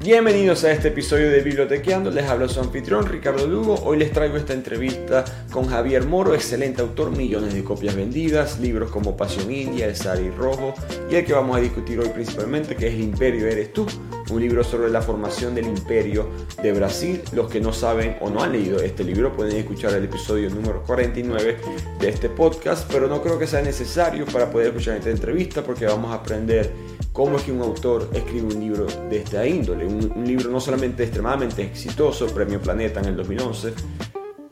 Bienvenidos a este episodio de Bibliotequeando, les habla su anfitrión Ricardo Lugo. Hoy les traigo esta entrevista con Javier Moro, excelente autor, millones de copias vendidas, libros como Pasión India, El Sari Rojo y el que vamos a discutir hoy principalmente que es El Imperio Eres Tú, un libro sobre la formación del imperio de Brasil. Los que no saben o no han leído este libro pueden escuchar el episodio número 49 de este podcast, pero no creo que sea necesario para poder escuchar esta entrevista porque vamos a aprender cómo es que un autor escribe un libro de esta índole. Un, libro no solamente extremadamente exitoso, Premio Planeta en el 2011,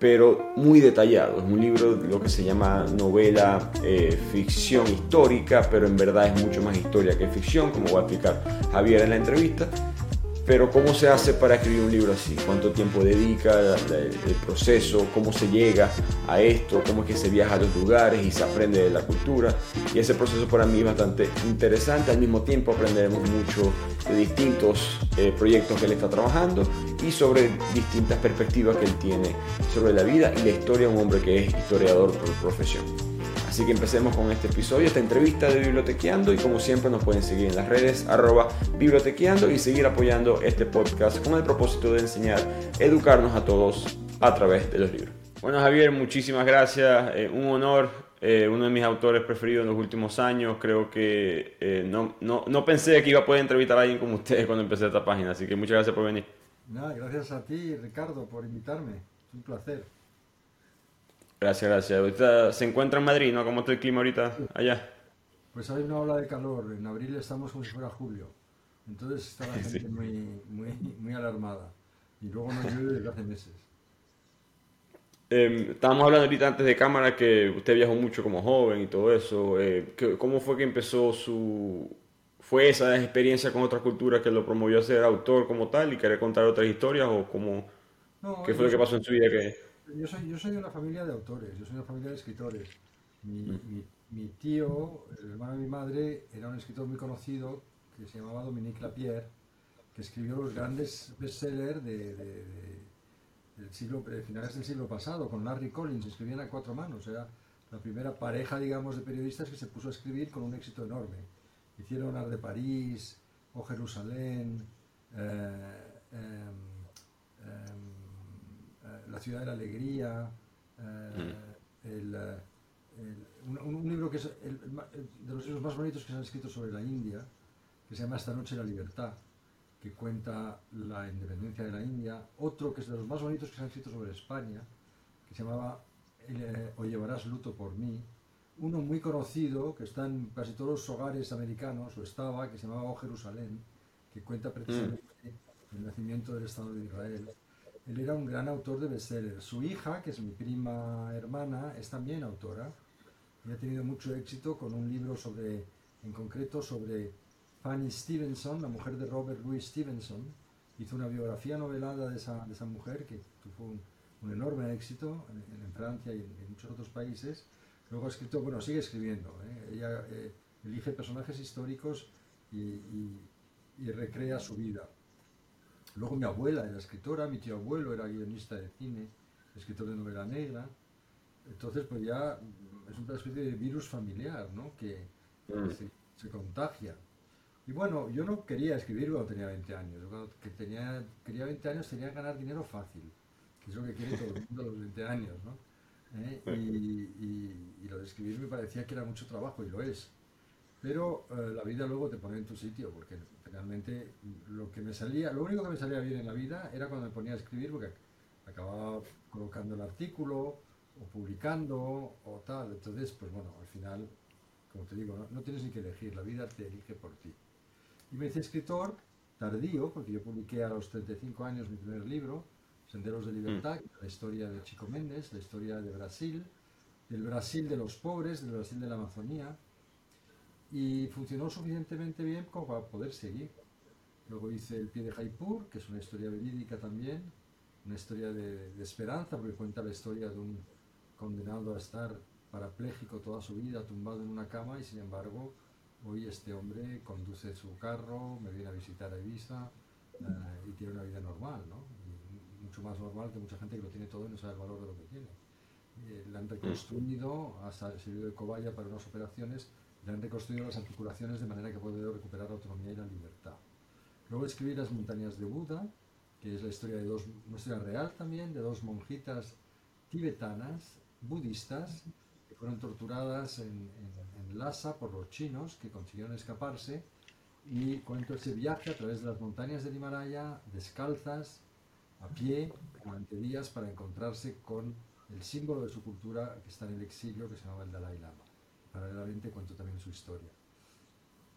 pero muy detallado. Es un libro lo que se llama novela eh, ficción histórica, pero en verdad es mucho más historia que ficción, como va a explicar Javier en la entrevista. Pero ¿cómo se hace para escribir un libro así? ¿Cuánto tiempo dedica el proceso? ¿Cómo se llega a esto? ¿Cómo es que se viaja a los lugares y se aprende de la cultura? Y ese proceso para mí es bastante interesante. Al mismo tiempo aprenderemos mucho de distintos eh, proyectos que él está trabajando y sobre distintas perspectivas que él tiene sobre la vida y la historia de un hombre que es historiador por profesión. Así que empecemos con este episodio, esta entrevista de Bibliotequeando y como siempre nos pueden seguir en las redes arroba bibliotequeando y seguir apoyando este podcast con el propósito de enseñar, educarnos a todos a través de los libros. Bueno Javier, muchísimas gracias, eh, un honor, eh, uno de mis autores preferidos en los últimos años, creo que eh, no, no, no, pensé que iba a poder entrevistar a alguien como ustedes cuando empecé esta página, así que muchas gracias por venir. Nada, gracias a ti Ricardo por invitarme, es un placer. Gracias, gracias. Ahorita se encuentra en Madrid, ¿no? ¿Cómo está el clima ahorita allá? Pues hay una ola de calor. En abril estamos como si fuera julio. Entonces está la gente muy, muy, muy alarmada. Y luego no llueve desde hace meses. Eh, estábamos hablando ahorita antes de cámara que usted viajó mucho como joven y todo eso. Eh, ¿Cómo fue que empezó su... ¿Fue esa experiencia con otras culturas que lo promovió a ser autor como tal y querer contar otras historias? ¿O cómo, qué fue lo que pasó en su vida que yo soy, yo soy de una familia de autores, yo soy de una familia de escritores. Mi, mi, tío, el hermano de mi madre, era un escritor muy conocido que se llamaba Dominique Lapierre, que escribió los grandes bestsellers de, de, del de finales del siglo pasado, con Larry Collins, escribían a cuatro manos. Era la primera pareja, digamos, de periodistas que se puso a escribir con un éxito enorme. Hicieron Ar de París, O Jerusalén, eh, em, la ciudad de la alegría, eh, eh, un, libro que es de los libros más bonitos que se han escrito sobre la India, que se llama Esta noche la libertad, que cuenta la independencia de la India, otro que es de los más bonitos que se han escrito sobre España, que se llamaba eh, O llevarás luto por mí, uno muy conocido que está en casi todos los hogares americanos, o estaba, que se llamaba O Jerusalén, que cuenta precisamente mm. el nacimiento del Estado de Israel él era un gran autor de bestsellers. Su hija, que es mi prima hermana, es también autora y ha tenido mucho éxito con un libro sobre, en concreto, sobre Fanny Stevenson, la mujer de Robert Louis Stevenson. Hizo una biografía novelada de esa, de esa mujer que tuvo un, enorme éxito en, Francia y en, muchos otros países. Luego ha escrito, bueno, sigue escribiendo. ¿eh? Ella eh, elige personajes históricos y, y recrea su vida. Luego mi abuela era escritora, mi tío abuelo era guionista de cine, escritor de novela negra. Entonces, pues ya es una especie de virus familiar, ¿no? Que, mm. se, contagia. Y bueno, yo no quería escribir cuando tenía 20 años. cuando que tenía, quería 20 años tenía que ganar dinero fácil, que es lo que quiere todo el mundo a los 20 años, ¿no? ¿Eh? Y, y, lo de escribir me parecía que era mucho trabajo, y lo es. Pero eh, la vida luego te pone en tu sitio, porque realmente lo que me salía, lo único que me salía bien en la vida era cuando me ponía a escribir, porque acababa colocando el artículo o publicando o tal. Entonces, pues bueno, al final, como te digo, no, tienes ni que elegir, la vida te elige por ti. Y me hice escritor tardío, porque yo publiqué a los 35 años mi primer libro, Senderos de Libertad, mm. la historia de Chico Méndez, la historia de Brasil, del Brasil de los pobres, del Brasil de la Amazonía, y funcionó suficientemente bien como para poder seguir. Luego hice El pie de Jaipur, que es una historia verídica también, una historia de, esperanza, porque cuenta la historia de un condenado a estar parapléjico toda su vida, tumbado en una cama, y sin embargo, hoy este hombre conduce su carro, me viene a visitar a Ibiza eh, y tiene una vida normal, ¿no? mucho más normal que mucha gente que lo tiene todo y no sabe el valor de lo que tiene. Eh, la han reconstruido, ha servido de cobaya para unas operaciones le han reconstruido las articulaciones de manera que puede recuperar la autonomía y la libertad. Luego escribí Las montañas de Buda, que es la historia de dos, una historia real también, de dos monjitas tibetanas, budistas, que fueron torturadas en, en Lhasa por los chinos, que consiguieron escaparse, y cuento ese viaje a través de las montañas del Himalaya, descalzas, a pie, durante días, para encontrarse con el símbolo de su cultura que está en el exilio, que se llama el Dalai Lama. Paralelamente cuento también su historia.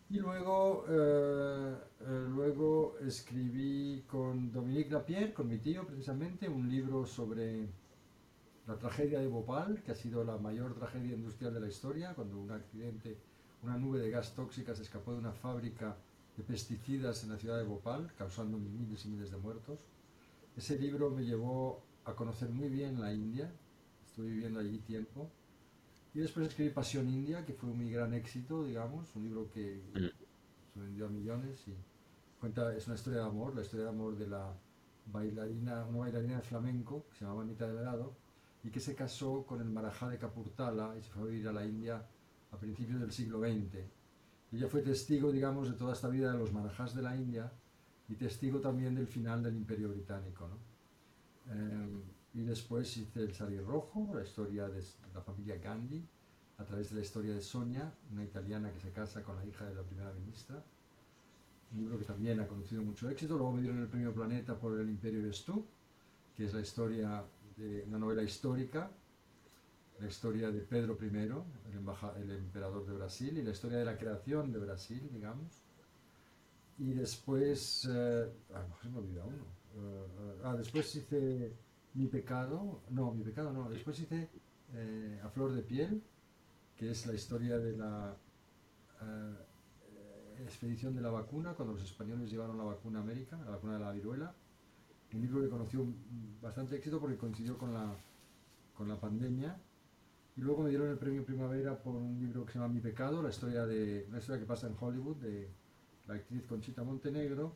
Y luego, eh, eh, luego escribí con Dominique Lapierre, con mi tío precisamente, un libro sobre la tragedia de Bhopal, que ha sido la mayor tragedia industrial de la historia, cuando un accidente, una nube de gas tóxica se escapó de una fábrica de pesticidas en la ciudad de Bhopal, causando miles y miles de muertos. Ese libro me llevó a conocer muy bien la India, estuve viviendo allí tiempo, y después escribí Pasión India, que fue un muy gran éxito, digamos, un libro que mm. se vendió a millones y cuenta, es una historia de amor, la historia de amor de la bailarina, una bailarina de flamenco que se llamaba Anita Delgado y que se casó con el Marajá de Capurtala y se fue a vivir a la India a principios del siglo XX. Y ella fue testigo, digamos, de toda esta vida de los Marajás de la India y testigo también del final del Imperio Británico. ¿no? Eh, y después hice El Sari Rojo, la historia de la familia Gandhi, a través de la historia de Sonia, una italiana que se casa con la hija de la primera ministra. Un libro que también ha conocido mucho éxito. Luego me dieron el premio Planeta por El Imperio de Stu, que es la historia de una novela histórica, la historia de Pedro I, el, el emperador de Brasil, y la historia de la creación de Brasil, digamos. Y después, eh, ah, se me olvidado uno. Uh, ah, después hice mi pecado, no, mi pecado no, después hice eh, A Flor de Piel, que es la historia de la eh, expedición de la vacuna, cuando los españoles llevaron la vacuna a América, la vacuna de la viruela. Un libro que conoció bastante éxito porque coincidió con la, con la pandemia. Y luego me dieron el premio Primavera por un libro que se llama Mi pecado, la historia, de, la historia que pasa en Hollywood de la actriz Conchita Montenegro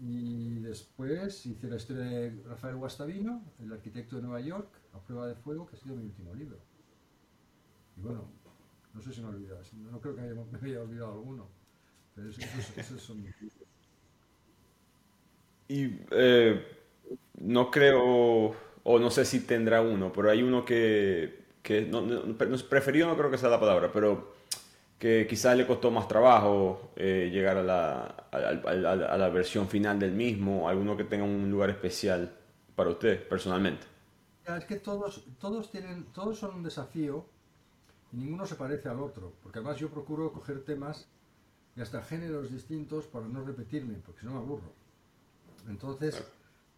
y después hice la historia de Rafael Guastavino, el arquitecto de Nueva York, a prueba de fuego, que ha sido mi último libro. Y bueno, no sé si me he olvidado, no creo que me haya olvidado alguno, pero esos, son mis libros. Y eh, no creo, o no sé si tendrá uno, pero hay uno que, que no, preferido no creo que sea la palabra, pero que quizás le costó más trabajo eh, llegar a la, a, la, versión final del mismo, alguno que tenga un lugar especial para usted personalmente. Es que todos, todos, tienen, todos son un desafío y ninguno se parece al otro, porque además yo procuro coger temas y hasta géneros distintos para no repetirme, porque si no me aburro. Entonces,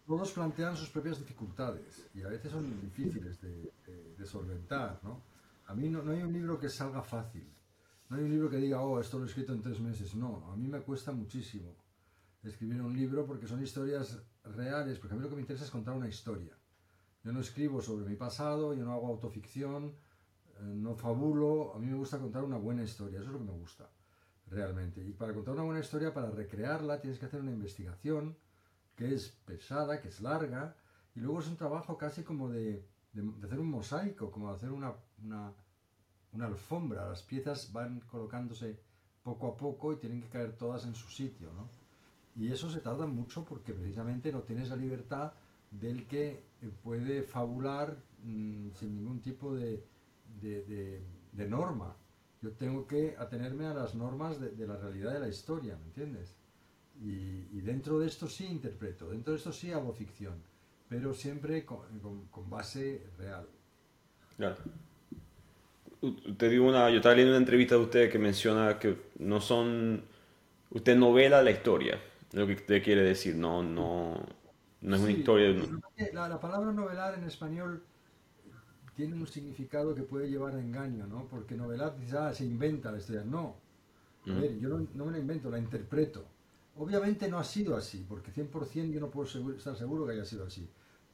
todos plantean sus propias dificultades y a veces son difíciles de, de, solventar. ¿no? A mí no, no hay un libro que salga fácil no hay un libro que diga, oh, esto lo he escrito en tres meses. No, a mí me cuesta muchísimo escribir un libro porque son historias reales, porque a mí lo que me interesa es contar una historia. Yo no escribo sobre mi pasado, yo no hago autoficción, eh, no fabulo, a mí me gusta contar una buena historia, eso es lo que me gusta, realmente. Y para contar una buena historia, para recrearla, tienes que hacer una investigación que es pesada, que es larga, y luego es un trabajo casi como de, hacer un mosaico, como de hacer una una alfombra, las piezas van colocándose poco a poco y tienen que caer todas en su sitio, ¿no? Y eso se tarda mucho porque precisamente no tienes la libertad del que puede fabular mm, sin ningún tipo de, de, norma. Yo tengo que atenerme a las normas de, la realidad de la historia, ¿me entiendes? Y, dentro de esto sí interpreto, dentro de esto sí hago ficción, pero siempre con, con base real. Claro. Usted dio una, yo estaba leyendo una entrevista de usted que menciona que no son, usted novela la historia, lo que usted quiere decir, no, no, no es una historia. La, la, palabra novelar en español tiene un significado que puede llevar a engaño, ¿no? Porque novelar quizás se inventa la historia, no. A ver, yo no, no, me la invento, la interpreto. Obviamente no ha sido así, porque 100% yo no puedo estar seguro que haya sido así.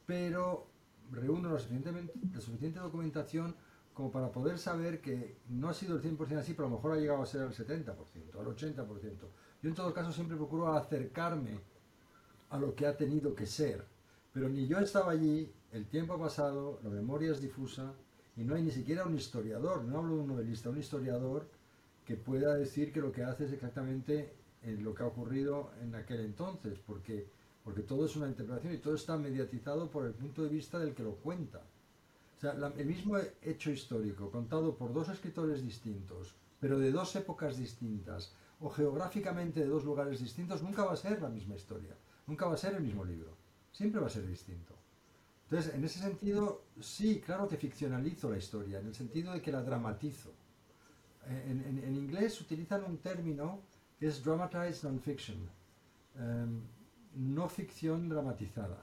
Pero reúno la suficiente, la suficiente documentación como para poder saber que no ha sido el 100% así, pero a lo mejor ha llegado a ser el 70%, al 80%. Yo en todo caso siempre procuro acercarme a lo que ha tenido que ser, pero ni yo estaba allí, el tiempo ha pasado, la memoria es difusa y no hay ni siquiera un historiador, no hablo de un novelista, un historiador que pueda decir que lo que hace es exactamente en lo que ha ocurrido en aquel entonces, porque, porque todo es una interpretación y todo está mediatizado por el punto de vista del que lo cuenta. O sea, el mismo hecho histórico, contado por dos escritores distintos, pero de dos épocas distintas, o geográficamente de dos lugares distintos, nunca va a ser la misma historia, nunca va a ser el mismo libro, siempre va a ser distinto. Entonces, en ese sentido, sí, claro que ficcionalizo la historia, en el sentido de que la dramatizo. En, inglés utilizan un término que es dramatized non-fiction, em, no ficción dramatizada.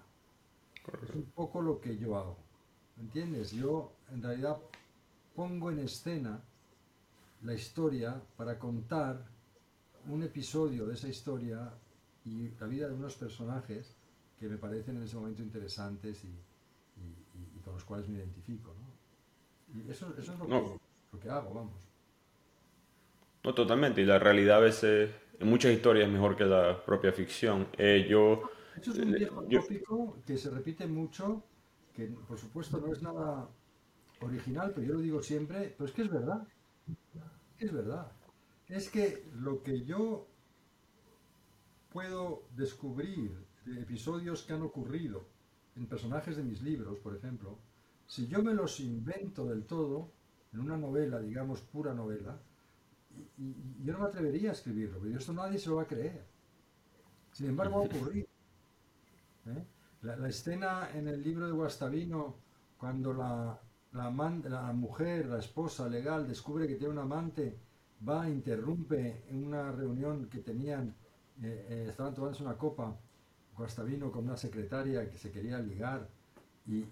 Es un poco lo que yo hago. ¿Entiendes? Yo en realidad pongo en escena la historia para contar un episodio de esa historia y la vida de unos personajes que me parecen en ese momento interesantes y, con los cuales me identifico. ¿no? Y eso, eso es lo, que, lo, que, hago, vamos. No, totalmente. Y la realidad a veces, en muchas historias, es mejor que la propia ficción. Eh, yo, eso es un viejo tópico que se repite mucho que por supuesto no es nada original, pero yo lo digo siempre, pero es que es verdad. Es verdad. Es que lo que yo puedo descubrir de episodios que han ocurrido en personajes de mis libros, por ejemplo, si yo me los invento del todo, en una novela, digamos, pura novela, yo no me atrevería a escribirlo, pero esto nadie se lo va a creer. Sin embargo, ha ocurrido. ¿eh? La, escena en el libro de Guastavino, cuando la, la, mujer, la esposa legal, descubre que tiene un amante, va, interrumpe una reunión que tenían, eh, eh, estaban tomándose una copa, Guastavino con una secretaria que se quería ligar, y,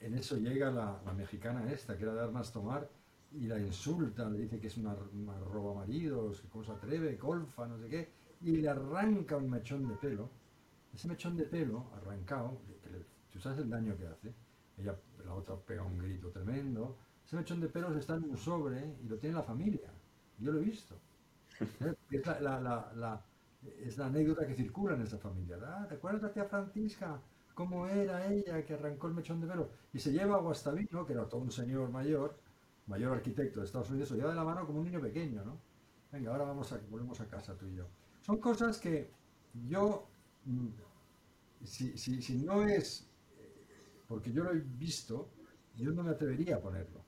en eso llega la, mexicana esta, que era de armas tomar, y la insulta, le dice que es una, una roba maridos, que cómo atreve, golfa, no sé qué, y le arranca un mechón de pelo ese mechón de pelo arrancado, tú sabes el daño que hace, ella, la otra pega un grito tremendo, ese mechón de pelos está en un sobre y lo tiene la familia, yo lo he visto. Es la, es la anécdota que circula en esa familia. Ah, ¿Te acuerdas de la tía Francisca? ¿Cómo era ella que arrancó el mechón de pelo? Y se lleva a Guastavino, que era todo un señor mayor, mayor arquitecto de Estados Unidos, lo lleva de la mano como un niño pequeño, ¿no? Venga, ahora vamos a, volvemos a casa tú y yo. Son cosas que yo Mm. si, si, no es porque yo lo he visto, yo no me atrevería a ponerlo.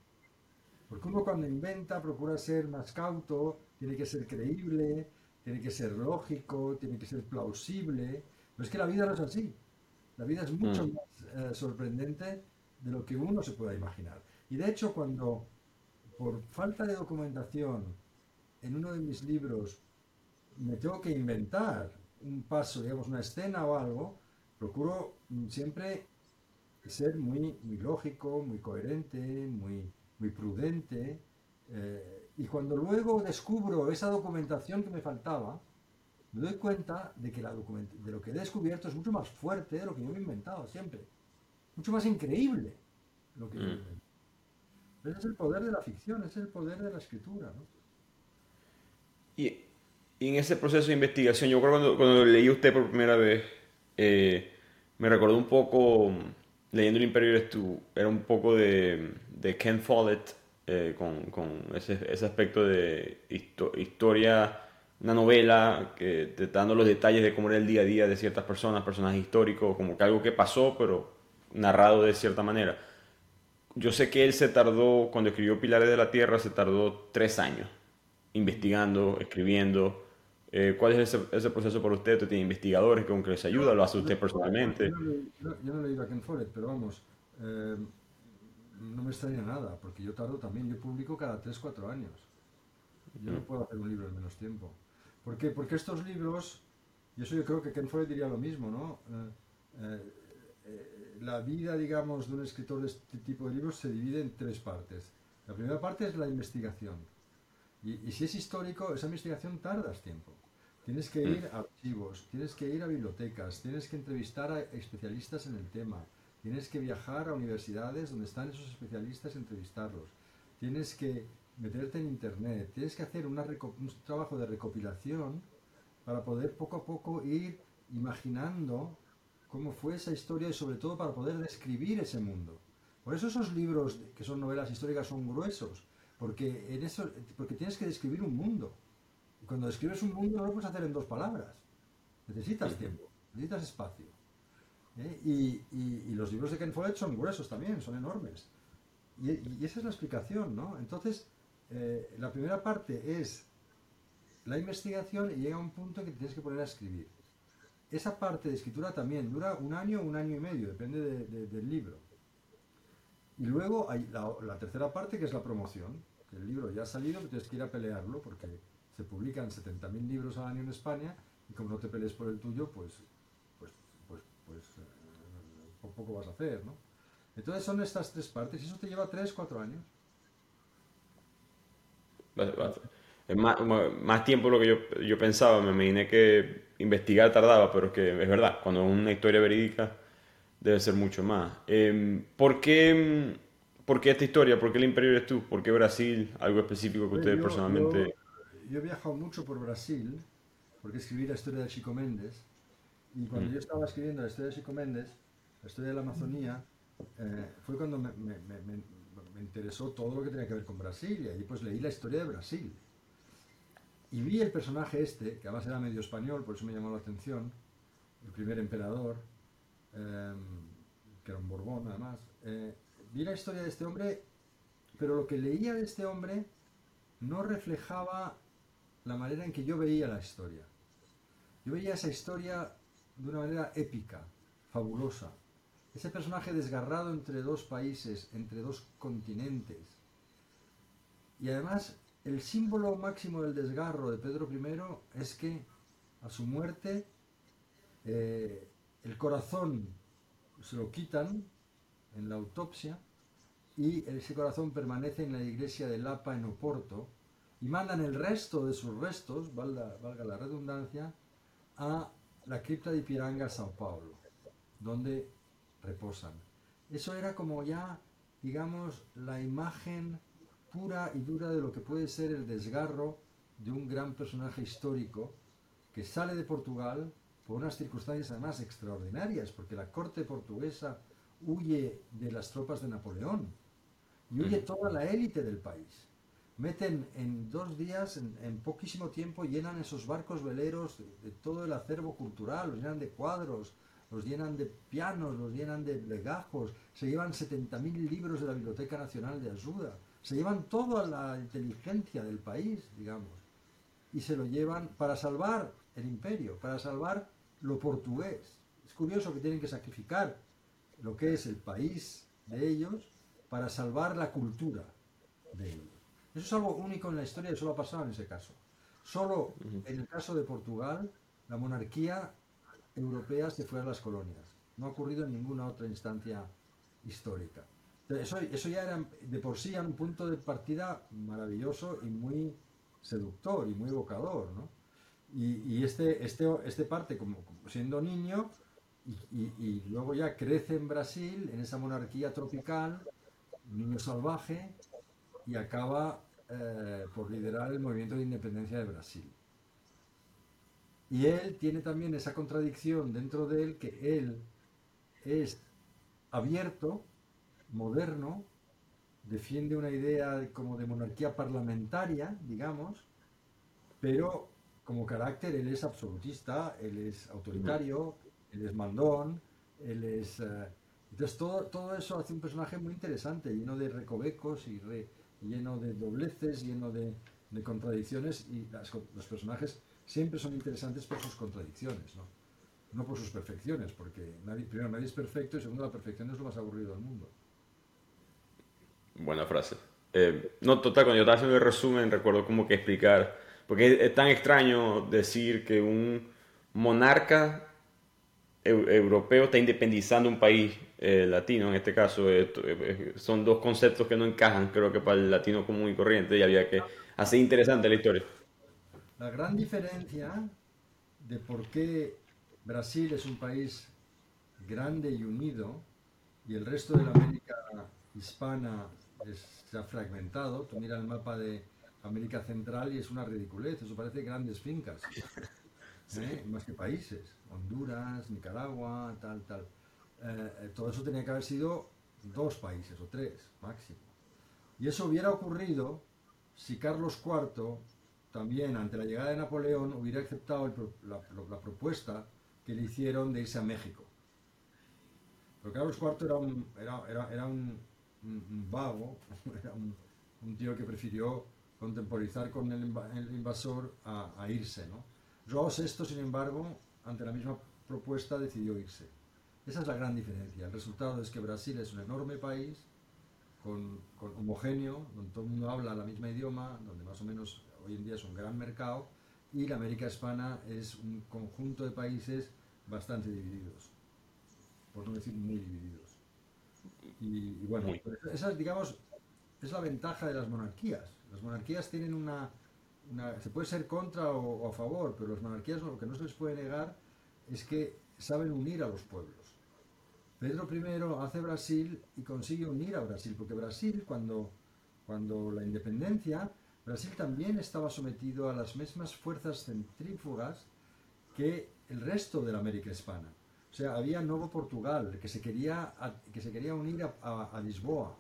Porque uno cuando inventa procura ser más cauto, tiene que ser creíble, tiene que ser lógico, tiene que ser plausible. Pero es que la vida no es así. La vida es mucho mm. más eh, sorprendente de lo que uno se pueda imaginar. Y de hecho, cuando por falta de documentación en uno de mis libros me tengo que inventar un paso, digamos, una escena o algo, procuro mm, siempre ser muy, muy lógico, muy coherente, muy, muy prudente. Eh, y cuando luego descubro esa documentación que me faltaba, me doy cuenta de que la de lo que he descubierto es mucho más fuerte de lo que yo me he inventado siempre. Mucho más increíble lo que mm. Ese es el poder de la ficción, ese es el poder de la escritura. ¿no? Y y en ese proceso de investigación, yo creo cuando, cuando leí usted por primera vez, eh, me recordó un poco, leyendo el Imperio tú, era un poco de, de Ken Follett, eh, con, con ese, ese, aspecto de historia, una novela, que, dando los detalles de cómo era el día a día de ciertas personas, personajes históricos, como que algo que pasó, pero narrado de cierta manera. Yo sé que él se tardó, cuando escribió Pilares de la Tierra, se tardó tres años investigando, escribiendo, eh, ¿Cuál es ese, proceso por usted? ¿Usted tiene investigadores con que les ayuda? ¿Lo hace usted personalmente? Yo, no, he ido a Ken Follett, pero vamos, eh, no me extraña nada, porque yo tardo también, yo publico cada 3-4 años. Yo no mm. puedo hacer un libro en menos tiempo. ¿Por qué? Porque estos libros, y eso yo creo que Ken Follett diría lo mismo, ¿no? Eh, la vida, digamos, de un escritor de este tipo de libros se divide en tres partes. La primera parte es la investigación y, si es histórico, esa investigación tardas tiempo. Tienes que ir a archivos, tienes que ir a bibliotecas, tienes que entrevistar a especialistas en el tema, tienes que viajar a universidades donde están esos especialistas y entrevistarlos, tienes que meterte en internet, tienes que hacer un trabajo de recopilación para poder poco a poco ir imaginando cómo fue esa historia y sobre todo para poder describir ese mundo. Por eso esos libros que son novelas históricas son gruesos, porque, en eso, porque tienes que describir un mundo. Y cuando describes un mundo no lo puedes hacer en dos palabras. Necesitas tiempo, necesitas espacio. ¿eh? Y, los libros de Ken Follett son gruesos también, son enormes. Y, esa es la explicación, ¿no? Entonces, eh, la primera parte es la investigación y llega un punto en que tienes que poner a escribir. Esa parte de escritura también dura un año o un año y medio, depende del libro. Y luego hay la, tercera parte que es la promoción, que el libro ya ha salido, pero tienes que ir a pelearlo porque se publican 70.000 libros al año en España y como no te pelees por el tuyo, pues, pues, pues, pues eh, poco vas a hacer, ¿no? Entonces son estas tres partes y eso te lleva 3, 4 años. Es más, más tiempo lo que yo, yo pensaba, me imaginé que investigar tardaba, pero es que es verdad, cuando es una historia verídica debe ser mucho más. Em, ¿por, qué, ¿por, qué, esta historia? ¿Por qué el Imperio eres tú? ¿Por qué Brasil? ¿Algo específico que ustedes personalmente...? Yo, he viajado mucho por Brasil, porque escribí la historia de Chico Méndez, y cuando mm. yo estaba escribiendo la historia de Chico Méndez, la historia de la Amazonía, eh, fue cuando me, me, me, me, interesó todo lo que tenía que ver con Brasil, y ahí pues leí la historia de Brasil. Y vi el personaje este, que además era medio español, por eso me llamó la atención, el primer emperador, Em, que era un Borbón además, eh, vi la historia de este hombre, pero lo que leía de este hombre no reflejaba la manera en que yo veía la historia. Yo veía esa historia de una manera épica, fabulosa. Ese personaje desgarrado entre dos países, entre dos continentes. Y además, el símbolo máximo del desgarro de Pedro I es que a su muerte eh, el corazón se lo quitan en la autopsia y ese corazón permanece en la iglesia de Lapa en Oporto y mandan el resto de sus restos, valga, la redundancia, a la cripta de Piranga, Sao Paulo, donde reposan. Eso era como ya, digamos, la imagen pura y dura de lo que puede ser el desgarro de un gran personaje histórico que sale de Portugal, por unas circunstancias además extraordinarias, porque la corte portuguesa huye de las tropas de Napoleón y huye toda la élite del país. Meten en dos días, en, poquísimo tiempo, llenan esos barcos veleros de, todo el acervo cultural, los llenan de cuadros, los llenan de pianos, los llenan de legajos, se llevan 70.000 libros de la Biblioteca Nacional de Ayuda, se llevan toda la inteligencia del país, digamos, y se lo llevan para salvar el imperio, para salvar lo portugués. Es curioso que tienen que sacrificar lo que es el país de ellos para salvar la cultura de ellos. Eso es algo único en la historia y solo ha pasado en ese caso. Solo en el caso de Portugal, la monarquía europea se fue a las colonias. No ha ocurrido en ninguna otra instancia histórica. Eso, eso ya era de por sí un punto de partida maravilloso y muy seductor y muy evocador, ¿no? Y, este, este, este parte como, siendo niño y, luego ya crece en Brasil, en esa monarquía tropical, niño salvaje, y acaba eh, por liderar el movimiento de independencia de Brasil. Y él tiene también esa contradicción dentro de él que él es abierto, moderno, defiende una idea como de monarquía parlamentaria, digamos, pero como carácter él es absolutista, él es autoritario, él es mandón, él es... Eh, entonces todo, todo eso hace un personaje muy interesante, lleno de recovecos y lleno de dobleces, lleno de, contradicciones y los personajes siempre son interesantes por sus contradicciones, ¿no? no por sus perfecciones, porque nadie, primero nadie es perfecto y segundo la perfección es lo más aburrido del mundo. Buena frase. Eh, no, total, cuando yo estaba haciendo el resumen recuerdo como que explicar porque es tan extraño decir que un monarca europeo está independizando un país eh, latino, en este caso. Eh, eh, son dos conceptos que no encajan, creo que para el latino común y corriente, y había que hacer interesante la historia. La gran diferencia de por qué Brasil es un país grande y unido y el resto de la América hispana se ha fragmentado. Tú mira el mapa de América Central y es una ridiculez, eso parece grandes fincas, más que países, Honduras, Nicaragua, tal, tal. Eh, eh, todo eso tenía que haber sido dos países o tres máximo. Y eso hubiera ocurrido si Carlos IV, también ante la llegada de Napoleón hubiera aceptado la, propuesta que le hicieron de irse a México. Pero Carlos IV era un, era, un, vago, era un, tío que prefirió contemporizar con el, invasor a, irse. ¿no? Joao VI, sin embargo, ante la misma propuesta decidió irse. Esa es la gran diferencia. El resultado es que Brasil es un enorme país, con, homogéneo, donde todo el mundo habla la misma idioma, donde más o menos hoy en día es un gran mercado, y la América Hispana es un conjunto de países bastante divididos, por no decir muy divididos. Y, bueno, pues esa digamos, es la ventaja de las monarquías. Las monarquías tienen una, se puede ser contra o, a favor, pero las monarquías lo que no se les puede negar es que saben unir a los pueblos. Pedro I hace Brasil y consigue unir a Brasil, porque Brasil cuando, cuando la independencia, Brasil también estaba sometido a las mismas fuerzas centrífugas que el resto de la América hispana. O sea, había Nuevo Portugal, que se quería, que se quería unir a, Lisboa.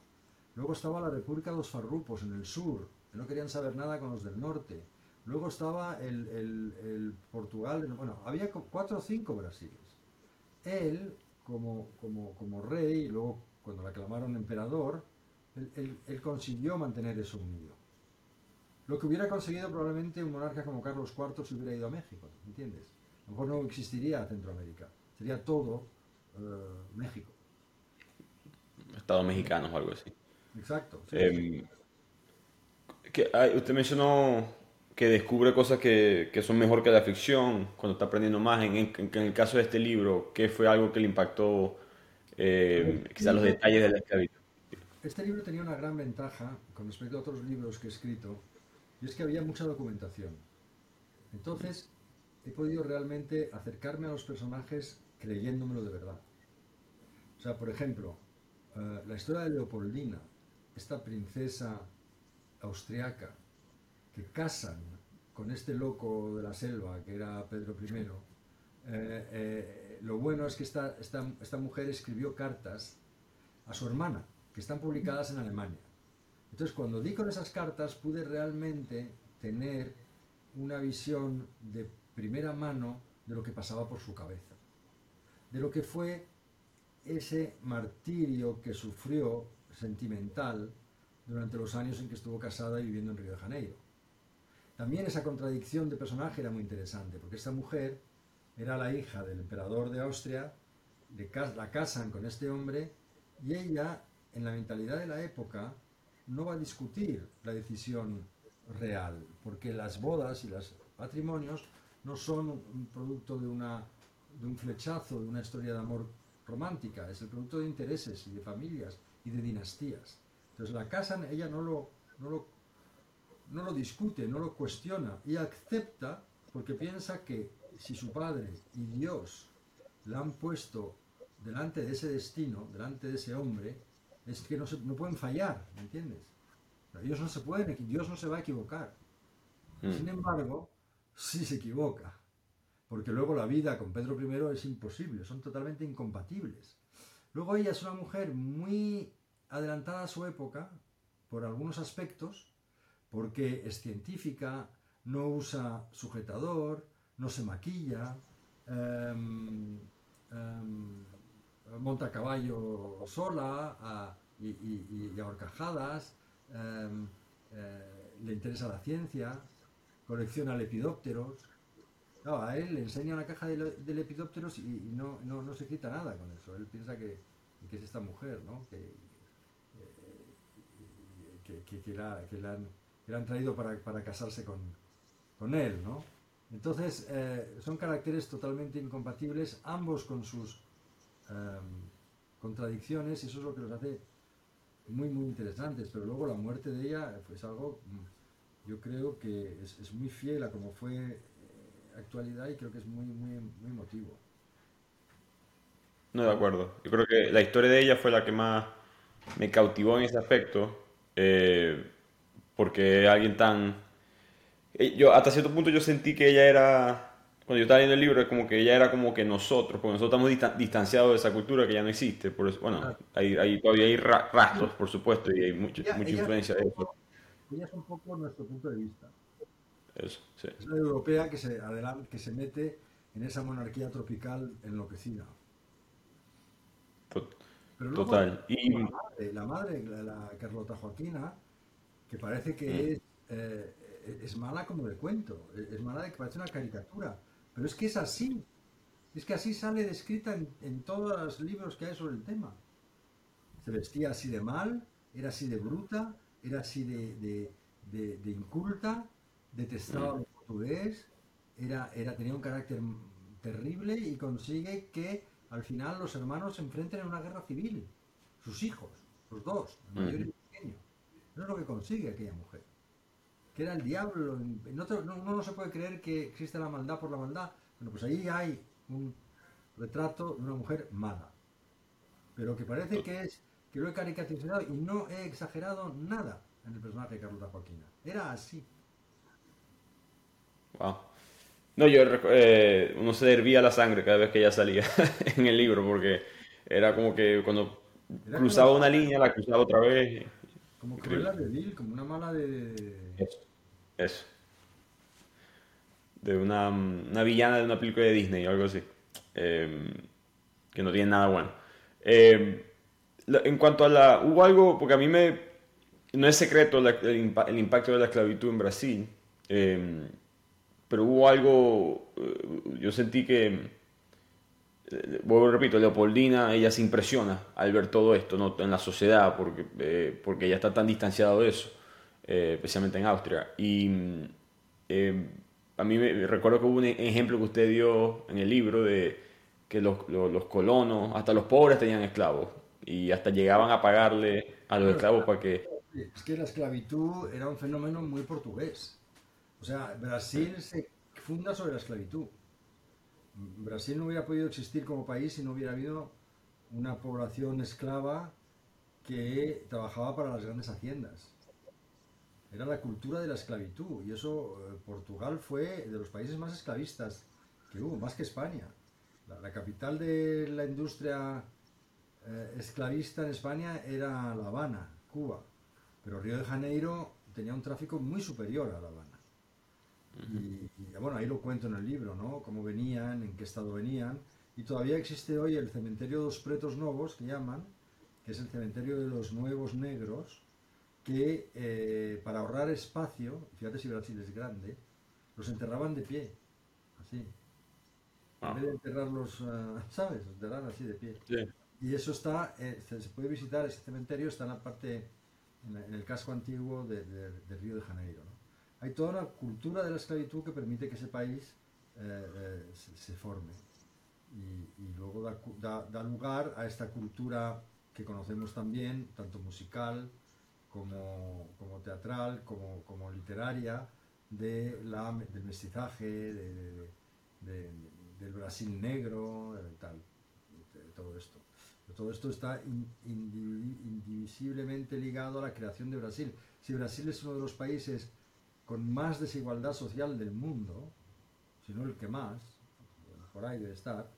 Luego estaba la República de los Farrupos en el sur, que no querían saber nada con los del norte. Luego estaba el, el Portugal, bueno, había cuatro o cinco Brasiles. Él como, como, como rey, y luego cuando le aclamaron emperador, él, él, consiguió mantener eso unido. Lo que hubiera conseguido probablemente un monarca como Carlos IV si hubiera ido a México, ¿entiendes? A lo mejor no existiría Centroamérica, sería todo eh, México. Estados mexicanos o algo así. Exacto. Em, que, usted mencionó que descubre cosas que, que, son mejor que la ficción cuando está aprendiendo más. En, en, el caso de este libro, ¿qué fue algo que le impactó eh, quizás los detalles de la esclavitud? Este libro tenía una gran ventaja con respecto a otros libros que he escrito, y es que había mucha documentación. Entonces, he podido realmente acercarme a los personajes creyéndomelo de verdad. O sea, por ejemplo, eh, la historia de Leopoldina, esta princesa austriaca, que casan con este loco de la selva, que era Pedro I, eh, eh, lo bueno es que esta, esta, mujer escribió cartas a su hermana, que están publicadas en Alemania. Entonces, cuando di con esas cartas, pude realmente tener una visión de primera mano de lo que pasaba por su cabeza, de lo que fue ese martirio que sufrió sentimental durante los años en que estuvo casada y viviendo en Río de Janeiro. También esa contradicción de personaje era muy interesante, porque esta mujer era la hija del emperador de Austria, la casan con este hombre y ella, en la mentalidad de la época, no va a discutir la decisión real, porque las bodas y los matrimonios no son un producto de, una, de un flechazo, de una historia de amor romántica, es el producto de intereses y de familias y de dinastías. Entonces la casan, ella no lo, no lo no lo discute, no lo cuestiona y acepta porque piensa que si su padre y Dios la han puesto delante de ese destino, delante de ese hombre, es que no, se, no pueden fallar, ¿me entiendes? Dios no se puede, Dios no se va a equivocar. Mm. Sin embargo, sí se equivoca, porque luego la vida con Pedro I es imposible, son totalmente incompatibles. Luego ella es una mujer muy adelantada a su época, por algunos aspectos, porque es científica, no usa sujetador, no se maquilla, em, em, monta caballo sola y, y, em, eh, le interesa la ciencia, colecciona lepidópteros. a él le enseña la caja de, lepidópteros y, no, se quita nada con eso. Él piensa que, es esta mujer, ¿no? que, eh, la, han que le han traído para, para casarse con, con, él, ¿no? Entonces, eh, son caracteres totalmente incompatibles, ambos con sus em, contradicciones, y eso es lo que los hace muy, muy interesantes. Pero luego la muerte de ella es algo, mm, yo creo que es, es muy fiel a como fue eh, actualidad y creo que es muy, muy, muy emotivo. No, de acuerdo. Yo creo que la historia de ella fue la que más me cautivó en ese aspecto. Eh, porque alguien tan... Eh, yo hasta cierto punto yo sentí que ella era, cuando yo estaba leyendo el libro, como que ella era como que nosotros, porque nosotros estamos distanciados de esa cultura que ya no existe. Por eso, bueno, hay, todavía hay rastros, por supuesto, y hay mucha, mucha influencia de eso. Ella es un poco nuestro punto de vista. eso, sí. Es la europea que se, que se mete en esa monarquía tropical enloquecida. Total. Y... La madre, la, Carlota Joaquina, que parece que mm. es, eh, es mala como de cuento, es mala de que parece una caricatura, pero es que es así. Es que así sale descrita en, todos los libros que hay sobre el tema. Se vestía así de mal, era así de bruta, era así de, de, inculta, detestaba mm. portugués, era, era, tenía un carácter terrible y consigue que al final los hermanos se enfrenten en una guerra civil. Sus hijos, los dos, el mayor y el pequeño. Eso es lo que consigue aquella mujer. Que era el diablo. No, no, se puede creer que existe la maldad por la maldad. Bueno, pues ahí hay un retrato de una mujer mala. Pero que parece que es que lo he caricaturizado y no he exagerado nada en el personaje de Carlota Joaquina. Era así. Wow. No, yo eh, uno se hervía la sangre cada vez que ella salía en el libro, porque era como que cuando cruzaba una línea, la cruzaba otra vez. Como Cruella de Vil, como una mala de. Eso. Eso. De una, una, villana de una película de Disney o algo así. Em, que no tiene nada bueno. Em, en cuanto a la. Hubo algo, porque a mí me. No es secreto el, el, impacto de la esclavitud en Brasil. Eh, pero hubo algo, eh, yo sentí que, eh, vuelvo repito, Leopoldina, ella se impresiona al ver todo esto ¿no? en la sociedad, porque, eh, porque ella está tan distanciada de eso, especialmente en Austria. Y a mí me recuerdo que hubo un ejemplo que usted dio en el libro de que los, los, colonos, hasta los pobres tenían esclavos, y hasta llegaban a pagarle a los esclavos para que... Es que la esclavitud era un fenómeno muy portugués. O sea, Brasil se funda sobre la esclavitud. Brasil no hubiera podido existir como país si no hubiera habido una población esclava que trabajaba para las grandes haciendas. Era la cultura de la esclavitud y eso eh, Portugal fue de los países más esclavistas que hubo, más que España. La, capital de la industria eh, esclavista en España era La Habana, Cuba, pero Río de Janeiro tenía un tráfico muy superior a La Habana. Y, bueno, ahí lo cuento en el libro, ¿no? Cómo venían, en qué estado venían. Y todavía existe hoy el cementerio dos Pretos Novos, que llaman, que es el cementerio de los nuevos negros, que eh, para ahorrar espacio, fíjate si Brasil es grande, los enterraban de pie, así. En vez de enterrarlos, uh, ¿sabes? Los enterraban así de pie. Y eso está, eh, se, puede visitar, ese cementerio está en la parte, en, el casco antiguo de, de Río de Janeiro, ¿no? Hay toda una cultura de la esclavitud que permite que ese país eh, eh, se, forme. Y, luego da, lugar a esta cultura que conocemos también, tanto musical como, teatral, como, literaria, de la, del mestizaje, del Brasil negro, tal, todo esto. Todo esto está indivisiblemente ligado a la creación de Brasil. Si Brasil es uno de los países con más desigualdad social del mundo, si no el que más, por ahí debe estar,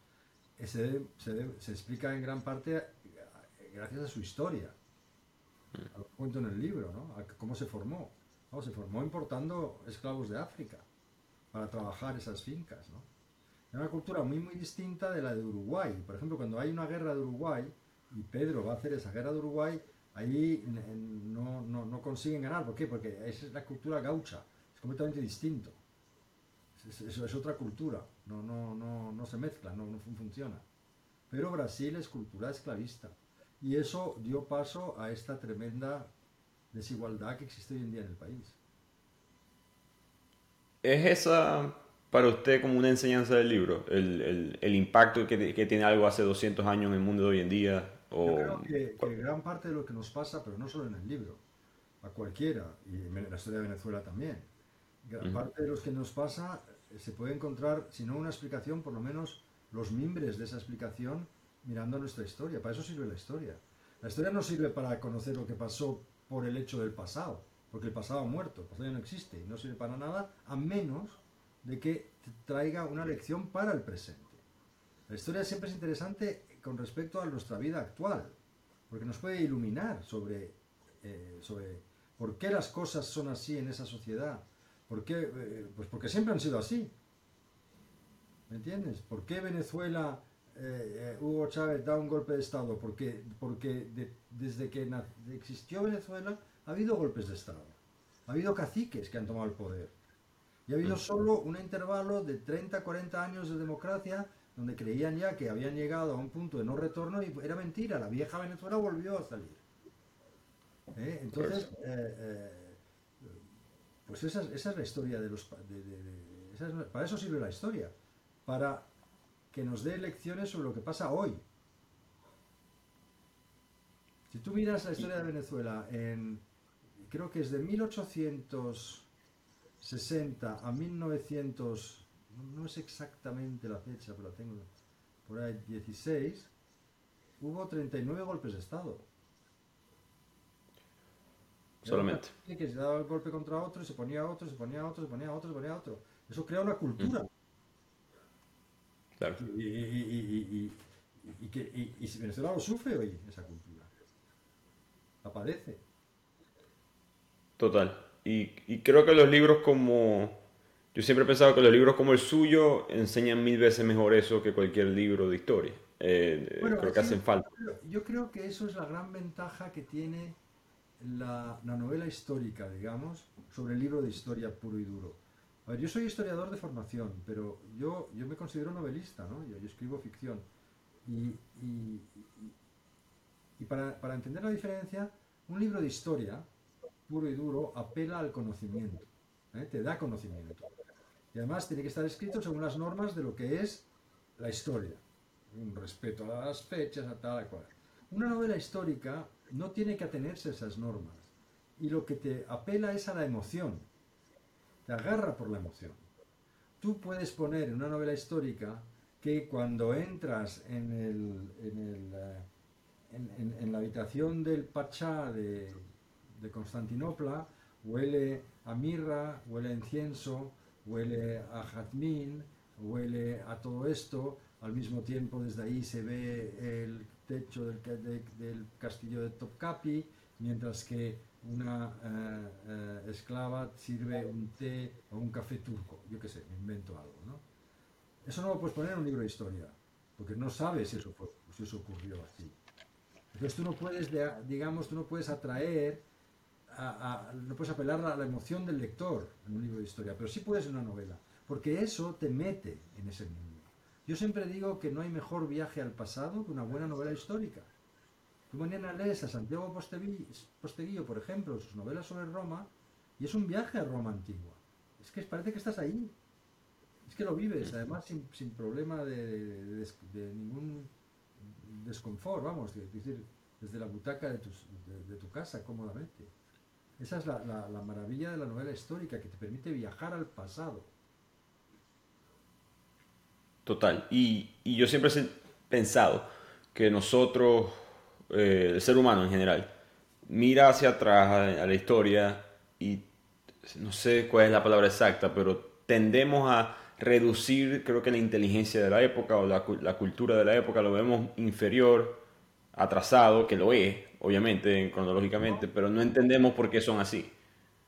se, se, explica en gran parte eh, gracias a su historia. Lo cuento en el libro, ¿no? cómo se formó. se formó importando esclavos de África para trabajar esas fincas, ¿no? Es una cultura muy, muy distinta de la de Uruguay. Por ejemplo, cuando hay una guerra de Uruguay y Pedro va a hacer esa guerra de Uruguay, ahí no, no, no, consiguen ganar. ¿Por qué? Porque esa es la cultura gaucha, es completamente distinto. Eso es, otra cultura, no, no, no, no se mezcla, no, no funciona. Pero Brasil es cultura esclavista y eso dio paso a esta tremenda desigualdad que existe hoy en día en el país. ¿Es esa para usted como una enseñanza del libro? El, el, el impacto que, que, tiene algo hace 200 años en el mundo de hoy en día yo creo que, gran parte de lo que nos pasa, pero no solo en el libro, a cualquiera, y en la historia de Venezuela también, gran parte de lo que nos pasa eh, se puede encontrar, si no una explicación, por lo menos los mimbres de esa explicación mirando nuestra historia. Para eso sirve la historia. La historia no sirve para conocer lo que pasó por el hecho del pasado, porque el pasado ha muerto, el pasado ya no existe y no sirve para nada, a menos de que traiga una lección para el presente. La historia siempre es interesante con respecto a nuestra vida actual, porque nos puede iluminar sobre, eh, sobre por qué las cosas son así en esa sociedad, ¿Por qué? Eh, pues porque siempre han sido así. ¿Me entiendes? ¿Por qué Venezuela, eh, Hugo Chávez da un golpe de Estado? Porque, porque desde que existió Venezuela ha habido golpes de Estado. Ha habido caciques que han tomado el poder. Y ha habido solo un intervalo de 30, 40 años de democracia donde creían ya que habían llegado a un punto de no retorno y era mentira, la vieja Venezuela volvió a salir. ¿Eh? Entonces, pues esa, es la historia de los... para eso sirve la historia para que nos dé lecciones sobre lo que pasa hoy. Si tú miras la historia de Venezuela, en, creo que es de 1860 a 1900, no es exactamente la fecha, pero la tengo por ahí, 16, hubo 39 golpes de Estado. Solamente. Que se daba el golpe contra otro, se ponía otro, se ponía otro, se ponía otro, se ponía otro. Eso crea una cultura. Y, que, Venezuela lo sufre hoy, esa cultura. Aparece. Total. Y, creo que los libros como... Yo siempre he pensado que los libros como el suyo enseñan mil veces mejor eso que cualquier libro de historia. Eh, creo que hacen falta. Yo creo que eso es la gran ventaja que tiene la, la novela histórica, digamos, sobre el libro de historia puro y duro yo soy historiador de formación, pero yo, yo me considero novelista, ¿no? Yo, escribo ficción. Y, y, para, para, entender la diferencia, un libro de historia, puro y duro, apela al conocimiento, ¿eh? te da conocimiento. Y además tiene que estar escrito según las normas de lo que es la historia. Un respeto a las fechas, a tal, a cual. Una novela histórica no tiene que atenerse a esas normas. Y lo que te apela es a la emoción te agarra por la emoción. Tú puedes poner en una novela histórica que cuando entras en, el, en, el, eh, en, la habitación del Pachá de, de Constantinopla, huele a mirra, huele a incienso, huele a jazmín, huele a todo esto, al mismo tiempo desde ahí se ve el techo del, castillo de Topkapi, mientras que una eh, eh, esclava sirve un té o un café turco, yo qué sé, me invento algo, ¿no? Eso no lo puedes poner en un libro de historia, porque no sabes si eso, si eso ocurrió así. Entonces tú no puedes, digamos, tú no puedes atraer, no puedes apelar a la emoción del lector en un libro de historia, pero sí puedes en una novela, porque eso te mete en ese mundo. Yo siempre digo que no hay mejor viaje al pasado que una buena novela histórica. Tú mañana lees a Santiago Posteguillo, por ejemplo, sus novelas sobre Roma, y es un viaje a Roma antigua. Es que parece que estás ahí. Es que lo vives, además sin, problema de, ningún desconfort, vamos, es decir, desde la butaca de, tu casa, cómodamente. Esa es la, maravilla de la novela histórica, que te permite viajar al pasado. Total. Y, y yo siempre he pensado que nosotros eh, el ser humano en general, mira hacia atrás a, la historia y no sé cuál es la palabra exacta, pero tendemos a reducir, creo que la inteligencia de la época o la, la cultura de la época lo vemos inferior, atrasado, que lo es, obviamente, cronológicamente, pero no entendemos por qué son así.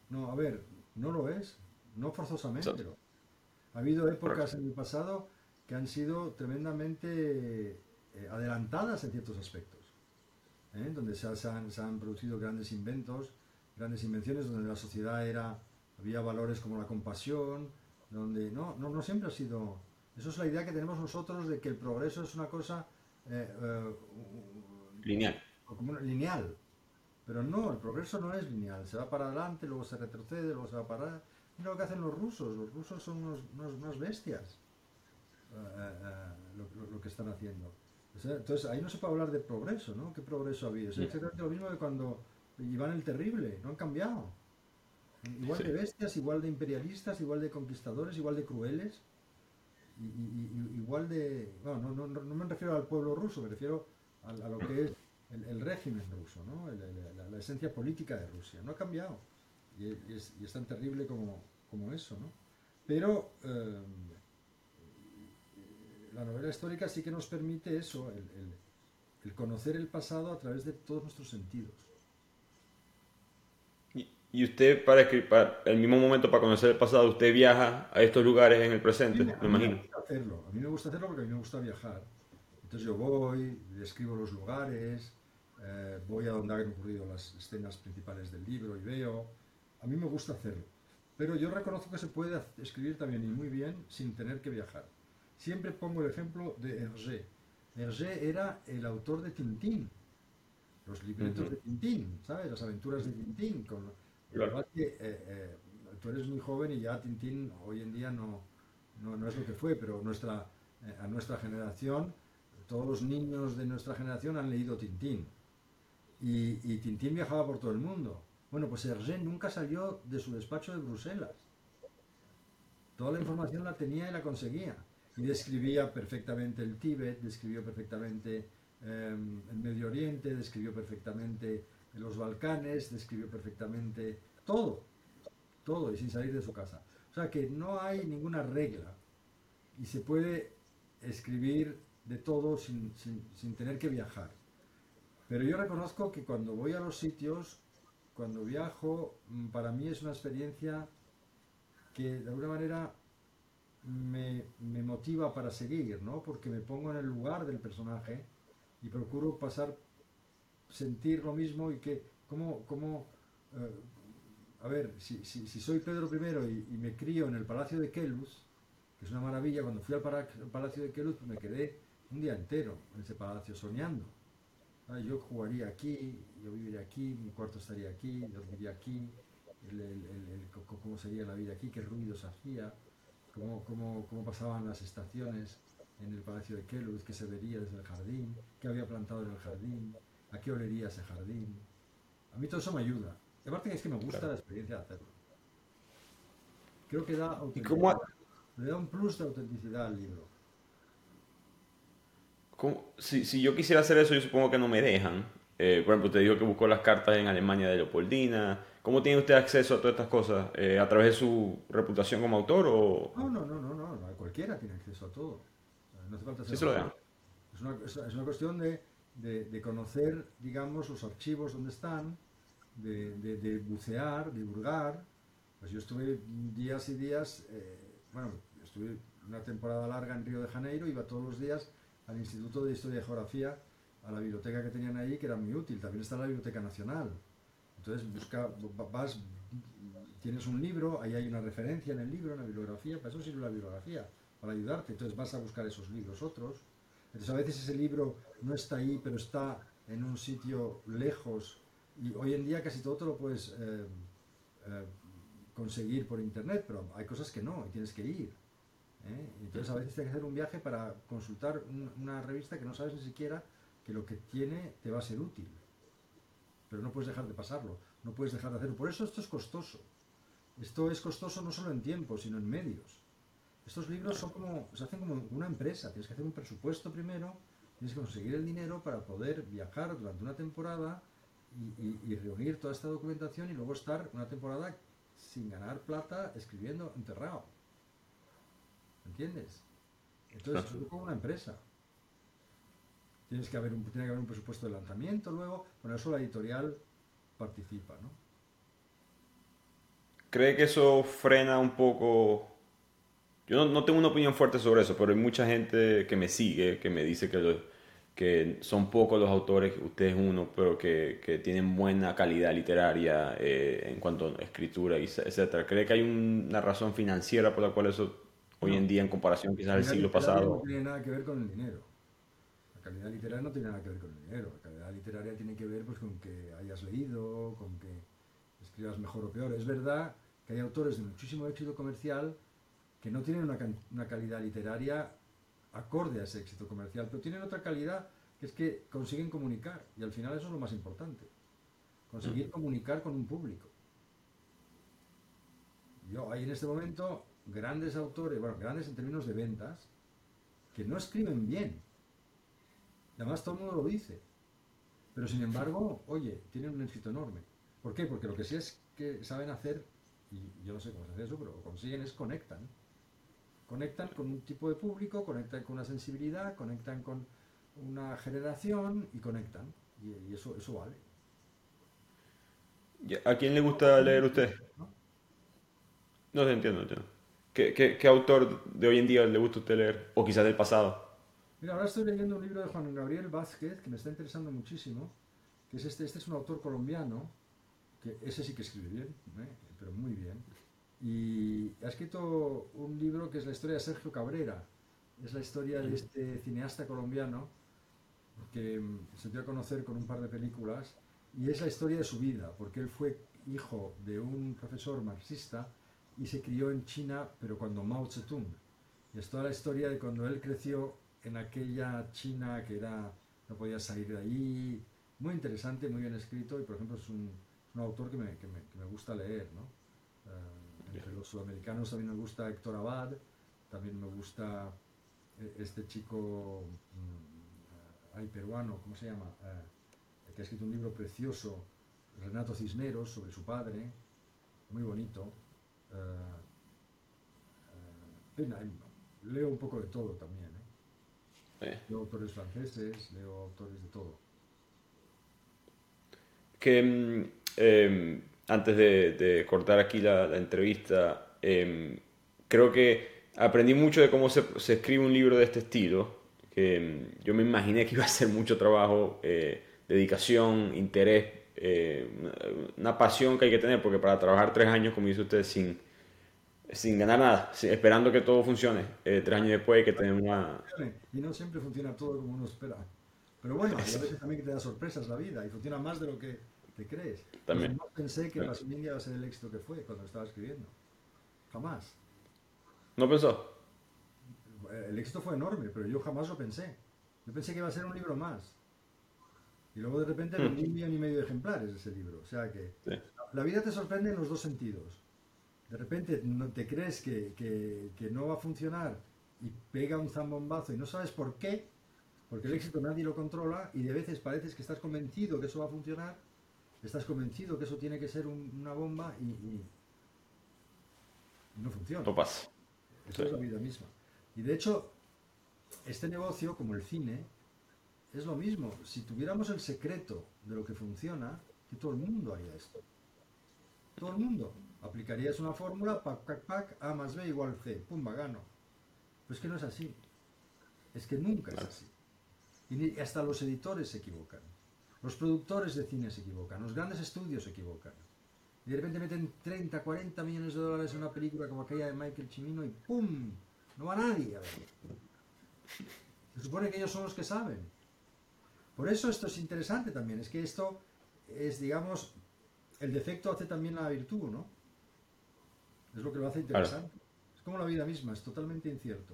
No, a ver, no lo es, no forzosamente. Ha habido épocas en el pasado que han sido tremendamente eh, adelantadas en ciertos aspectos. ¿eh? donde se, han, producido grandes inventos, grandes invenciones, donde la sociedad era, había valores como la compasión, donde no, no, no siempre ha sido... Eso es la idea que tenemos nosotros de que el progreso es una cosa eh, eh, lineal. Lineal. Pero no, el progreso no es lineal. Se va para adelante, luego se retrocede, luego se va para... Mira lo que hacen los rusos. Los rusos son unos, unas bestias. lo, que están haciendo. Entonces ahí no se puede hablar de progreso, ¿no? ¿Qué progreso ha habido? Es exactamente lo mismo que cuando iban el terrible, no han cambiado. Igual de bestias, igual de imperialistas, igual de conquistadores, igual de crueles, y, igual de... No, no, no, no, me refiero al pueblo ruso, me refiero a, lo que es el, régimen ruso, ¿no? la, esencia política de Rusia. No ha cambiado. Y es, tan terrible como, como eso, ¿no? Pero... Eh, la novela histórica sí que nos permite eso, el, conocer el pasado a través de todos nuestros sentidos. Y usted, para, para el mismo momento para conocer el pasado, usted viaja a estos lugares en el presente, me imagino. Me gusta hacerlo. A mí me gusta hacerlo porque a mí me gusta viajar. Entonces yo voy, describo los lugares, eh, voy a donde han ocurrido las escenas principales del libro y veo. A mí me gusta hacerlo. Pero yo reconozco que se puede escribir también y muy bien sin tener que viajar. Siempre pongo el ejemplo de Hergé. Hergé era el autor de Tintín, los libretos de Tintín, ¿sabes? Las aventuras de Tintín. Con, Claro. Que, eh, eh, tú eres muy joven y ya Tintín hoy en día no, no, es lo que fue, pero nuestra, eh, a nuestra generación, todos los niños de nuestra generación han leído Tintín. Y, Tintín viajaba por todo el mundo. Bueno, pues Hergé nunca salió de su despacho de Bruselas. Toda la información la tenía y la conseguía. Y describía perfectamente el Tíbet, describió perfectamente em, el Medio Oriente, describió perfectamente en los Balcanes, describió perfectamente todo, todo y sin salir de su casa. O sea que no hay ninguna regla y se puede escribir de todo sin, tener que viajar. Pero yo reconozco que cuando voy a los sitios, cuando viajo, mm, para mí es una experiencia que de alguna manera me, motiva para seguir, ¿no? Porque me pongo en el lugar del personaje y procuro pasar sentir lo mismo y que, ¿cómo, cómo eh, a ver, si, soy Pedro I y, me crío en el Palacio de Kelus, que es una maravilla, cuando fui al Palacio de Kelus pues me quedé un día entero en ese palacio soñando. Ah, yo jugaría aquí, yo viviría aquí, mi cuarto estaría aquí, dormiría aquí, cómo sería la vida aquí, qué ruidos hacía, cómo, cómo, cómo pasaban las estaciones en el Palacio de Kelus, qué se vería desde el jardín, qué había plantado en el jardín, a qué olería ese jardín. A mí todo eso me ayuda. Y aparte es que me gusta la experiencia de hacerlo. Creo que da Le da un plus de autenticidad al libro. Si, si, yo quisiera hacer eso, yo supongo que no me dejan. Eh, por ejemplo, usted dijo que buscó las cartas en Alemania de Leopoldina. ¿Cómo tiene usted acceso a todas estas cosas? Eh, ¿A través de su reputación como autor o...? No, no, no, no, no. Cualquiera tiene acceso a todo. No hace falta ser... Sí se lo dejan. Es una, es una cuestión de de, conocer, digamos, los archivos donde están, de, bucear, de divulgar. Pues yo estuve días y días, eh, bueno, estuve una temporada larga en Río de Janeiro, iba todos los días al Instituto de Historia y Geografía, a la biblioteca que tenían ahí, que era muy útil. También está la Biblioteca Nacional. Entonces, busca, vas, tienes un libro, ahí hay una referencia en el libro, en la bibliografía, para eso sirve la bibliografía, para ayudarte. Entonces vas a buscar esos libros otros. Entonces a veces ese libro no está ahí, pero está en un sitio lejos y hoy en día casi todo te lo puedes eh, eh, conseguir por internet, pero hay cosas que no y tienes que ir. ¿Eh? Entonces a veces tienes que hacer un viaje para consultar una revista que no sabes ni siquiera que lo que tiene te va a ser útil. Pero no puedes dejar de pasarlo, no puedes dejar de hacerlo. Por eso esto es costoso. Esto es costoso no solo en tiempo, sino en medios. Estos libros son como, se hacen como una empresa, tienes que hacer un presupuesto primero, tienes que conseguir el dinero para poder viajar durante una temporada y, reunir toda esta documentación y luego estar una temporada sin ganar plata escribiendo enterrado. ¿Entiendes? Entonces es como una empresa. Tienes que haber un, tiene que haber un presupuesto de lanzamiento luego, por eso la editorial participa, ¿no? ¿Cree que eso frena un poco yo no, tengo una opinión fuerte sobre eso, pero hay mucha gente que me sigue, que me dice que, que son pocos los autores, usted es uno, pero que, que tienen buena calidad literaria eh, en cuanto a escritura, etc. ¿Cree que hay una razón financiera por la cual eso hoy en día, en comparación quizás al siglo pasado... No tiene nada que ver con el dinero. La calidad literaria no tiene nada que ver con el dinero. La calidad literaria tiene que ver pues, con que hayas leído, con que escribas mejor o peor. Es verdad que hay autores de muchísimo éxito comercial que no tienen una, calidad literaria acorde a ese éxito comercial, pero tienen otra calidad que es que consiguen comunicar, y al final eso es lo más importante, conseguir comunicar con un público. Yo hay en este momento grandes autores, bueno, grandes en términos de ventas, que no escriben bien. Además todo el mundo lo dice. Pero sin embargo, oye, tienen un éxito enorme. ¿Por qué? Porque lo que sí es que saben hacer, y yo no sé cómo se hace eso, pero lo consiguen es conectan conectan con un tipo de público, conectan con una sensibilidad, conectan con una generación y conectan. Y, eso, eso vale. ¿A quién le gusta leer usted? No te entiendo, entiendo. ¿Qué, qué, qué autor de hoy en día le gusta usted leer? O quizás del pasado. Mira, ahora estoy leyendo un libro de Juan Gabriel Vázquez que me está interesando muchísimo, que es este, este es un autor colombiano, que ese sí que escribe bien, ¿eh? pero muy bien, y ha escrito un libro que es la historia de Sergio Cabrera, es la historia de este cineasta colombiano que mm, se dio a conocer con un par de películas, y es la historia de su vida, porque él fue hijo de un profesor marxista y se crió en China, pero cuando Mao Zedong. Y es toda la historia de cuando él creció en aquella China que era, no podía salir de ahí, muy interesante, muy bien escrito y por ejemplo es un, un autor que me, que, me, que me, gusta leer, ¿no? Uh, entre los sudamericanos también me gusta Héctor Abad, también me gusta eh, este chico ay, peruano, ¿cómo se llama? Uh, que ha escrito un libro precioso, Renato Cisneros, sobre su padre, muy bonito. Uh, leo un poco de todo también. ¿eh? Leo autores franceses, leo autores de todo. Que eh, antes de, de, cortar aquí la, la entrevista, eh, creo que aprendí mucho de cómo se, se, escribe un libro de este estilo. Que mm, yo me imaginé que iba a ser mucho trabajo, eh, dedicación, interés, eh, una, pasión que hay que tener, porque para trabajar tres años, como dice usted, sin, sin ganar nada, esperando que todo funcione. Eh, tres años después hay que tener una... Y no siempre funciona todo como uno espera. Pero bueno, a veces también que te da sorpresas la vida y funciona más de lo que te crees. También. No pensé que Pasión iba a ser el éxito que fue cuando estaba escribiendo. Jamás. ¿No pensó? El éxito fue enorme, pero yo jamás lo pensé. Yo pensé que iba a ser un libro más. Y luego de repente hmm. vendí un millón y medio de ejemplares de ese libro. O sea que sí. la vida te sorprende en los dos sentidos de repente no te crees que, que, que, no va a funcionar y pega un zambombazo y no sabes por qué, porque el éxito nadie lo controla y de veces pareces que estás convencido que eso va a funcionar, estás convencido que eso tiene que ser un, una bomba y, y, no funciona. No pasa. Eso sí. es la vida misma. Y de hecho, este negocio, como el cine, es lo mismo. Si tuviéramos el secreto de lo que funciona, que todo el mundo haría esto. Todo el mundo. Aplicarías una fórmula, pac, pac, pac, A más B igual C, pumba, gano. Pero es que no es así. Es que nunca es así. Y hasta los editores se equivocan. Los productores de cine se equivocan. Los grandes estudios se equivocan. Y de repente meten 30, 40 millones de dólares en una película como aquella de Michael Cimino y ¡pum! No va nadie a ver. Se supone que ellos son los que saben. Por eso esto es interesante también. Es que esto es, digamos, el defecto hace también la virtud, ¿no? Es lo que lo hace interesante. Claro. Es como la vida misma, es totalmente incierto.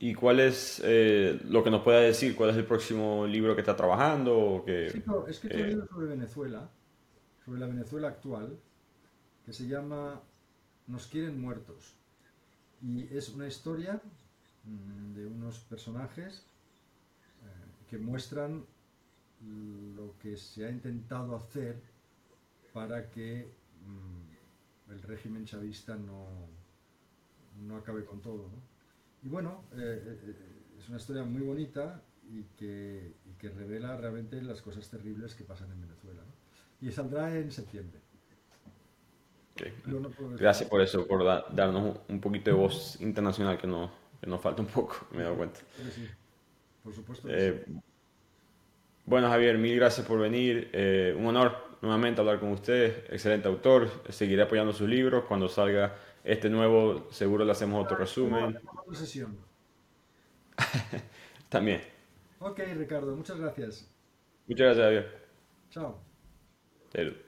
¿Y cuál es eh, lo que nos pueda decir? ¿Cuál es el próximo libro que está trabajando? O que, he escrito eh... un libro sobre Venezuela, sobre la Venezuela actual, que se llama Nos quieren muertos. Y es una historia mmm, de unos personajes eh, que muestran lo que se ha intentado hacer para que mmm, el régimen chavista no, no acabe con todo. ¿no? Y bueno, eh, eh, es una historia muy bonita y que, y que, revela realmente las cosas terribles que pasan en Venezuela. ¿no? Y saldrá en septiembre. Okay. No Gracias por eso, por da, darnos un poquito de voz internacional que, no, que nos falta un poco, me he dado cuenta. Sí, por supuesto. Eh, sí. Bueno, Javier, mil gracias por venir. Eh, un honor nuevamente hablar con usted. Excelente autor. Seguiré apoyando sus libros. Cuando salga este nuevo, seguro le hacemos otro resumen. sesión. También. Ok, Ricardo, muchas gracias. Muchas gracias, Javier. Chao. Chao.